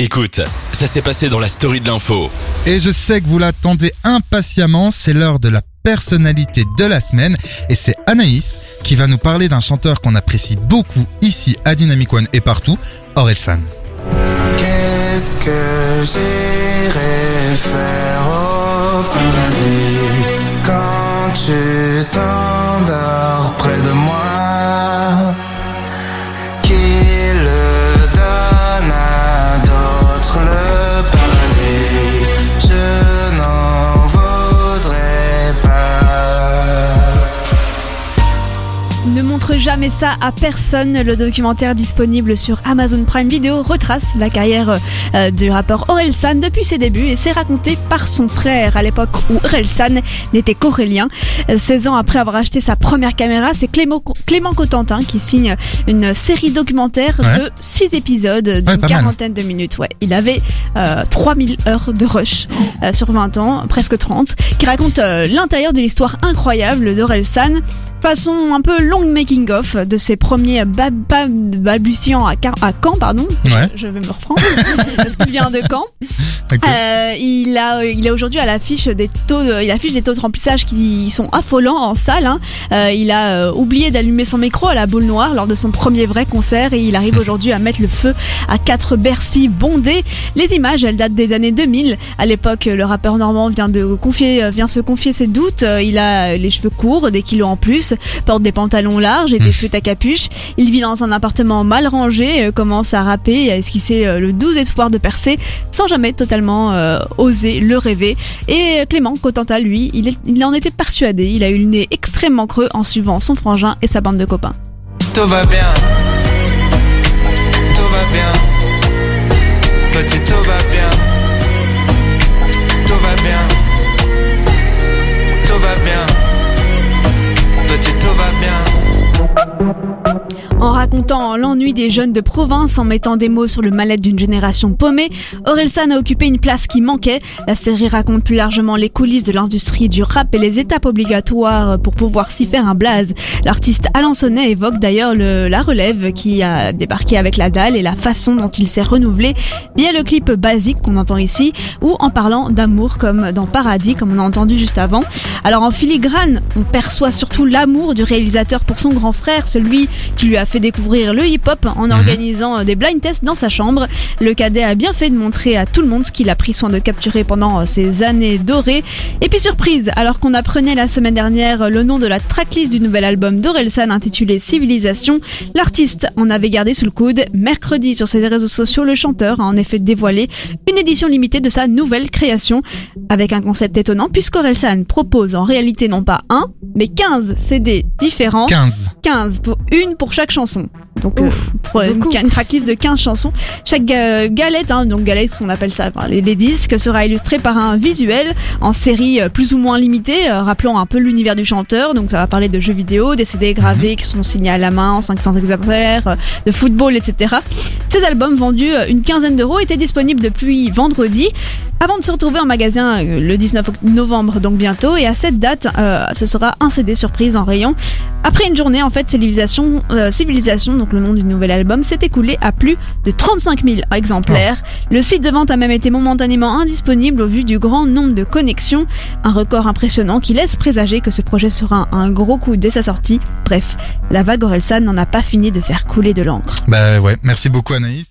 Écoute, ça s'est passé dans la story de l'info. Et je sais que vous l'attendez impatiemment, c'est l'heure de la personnalité de la semaine et c'est Anaïs qui va nous parler d'un chanteur qu'on apprécie beaucoup ici à Dynamic One et partout, Orelsan. Qu'est-ce que j'irai faire au paradis quand tu t'endors Ne montre jamais ça à personne. Le documentaire disponible sur Amazon Prime Video retrace la carrière euh, du rappeur Orelsan depuis ses débuts et c'est raconté par son frère à l'époque où Orelsan n'était qu'Aurélien. Euh, 16 ans après avoir acheté sa première caméra, c'est Clément, Clément Cotentin qui signe une série documentaire Ouais. de 6 épisodes d'une mal. quarantaine de minutes. Ouais, il avait euh, 3000 heures de rush euh, sur 20 ans, presque 30, qui raconte euh, l'intérieur de l'histoire incroyable d'Orelsan façon un peu long making of de ses premiers bab bab- balbutiants à, Car- à Caen pardon. Ouais. je vais me reprendre. Parce qu'il vient de Caen. Euh, il a il est aujourd'hui à l'affiche des taux de, il affiche des taux de remplissage qui sont affolants en salle hein. Euh, il a euh, oublié d'allumer son micro à la boule noire lors de son premier vrai concert et il arrive aujourd'hui à mettre le feu à quatre Bercy bondés les images elles datent des années 2000 à l'époque le rappeur normand vient de confier vient se confier ses doutes. Il a les cheveux courts des kilos en plus porte des pantalons larges et des sweats à capuche il vit dans un appartement mal rangé euh, commence à rapper et à esquisser euh, le doux espoir de percer sans jamais totalement euh, oser le rêver. Et Clément Cotentin, lui, il, est- il en était persuadé. Il a eu le nez extrêmement creux en suivant son frangin et sa bande de copains. Tout va bien. En racontant l'ennui des jeunes de province, en mettant des mots sur le mal-être d'une génération paumée, Orelsan a occupé une place qui manquait. La série raconte plus largement les coulisses de l'industrie du rap et les étapes obligatoires pour pouvoir s'y faire un blaze. L'artiste Alençonnais évoque d'ailleurs le- la relève qui a débarqué avec la dalle et la façon dont il s'est renouvelé via le clip basique qu'on entend ici ou en parlant d'amour comme dans Paradis comme on a entendu juste avant. Alors en filigrane, on perçoit surtout l'amour du réalisateur pour son grand frère, celui qui lui a fait découvrir le hip-hop en organisant euh, des blind tests dans sa chambre. Le cadet a bien fait de montrer à tout le monde ce qu'il a pris soin de capturer pendant euh, ces années dorées. Et puis surprise, alors qu'on apprenait la semaine dernière euh, le nom de la tracklist du nouvel album d'Orelsan intitulé Civilisation, l'artiste en avait gardé sous le coude. Mercredi, sur ses réseaux sociaux, le chanteur a en effet dévoilé une édition limitée de sa nouvelle création avec un concept étonnant puisqu'Orelsan propose en réalité non pas un, mais 15 CD différents 15. 15 pour une pour chaque chanson. Donc euh, pour une, beaucoup. une tracklist de 15 chansons. Chaque ga- galette, hein, donc galette on appelle ça, enfin, les, les disques, sera illustré par un visuel en série euh, plus ou moins limitée, euh, rappelant un peu l'univers du chanteur. Donc ça va parler de jeux vidéo, des CD gravés qui sont signés à la main en 500 exemplaires, euh, de football, etc. Ces albums vendus euh, une quinzaine d'euros étaient disponibles depuis vendredi. Avant de se retrouver en magasin euh, le 19 oct- novembre, donc bientôt, et à cette date, euh, ce sera un CD surprise en rayon. Après une journée, en fait, Civilisation, euh, Civilisation, donc le nom du nouvel album, s'est écoulé à plus de 35 000 exemplaires. Le site de vente a même été momentanément indisponible au vu du grand nombre de connexions, un record impressionnant qui laisse présager que ce projet sera un, un gros coup dès sa sortie. Bref, la vague Orelsan n'en a pas fini de faire couler de l'encre. Bah ouais, merci beaucoup Anaïs.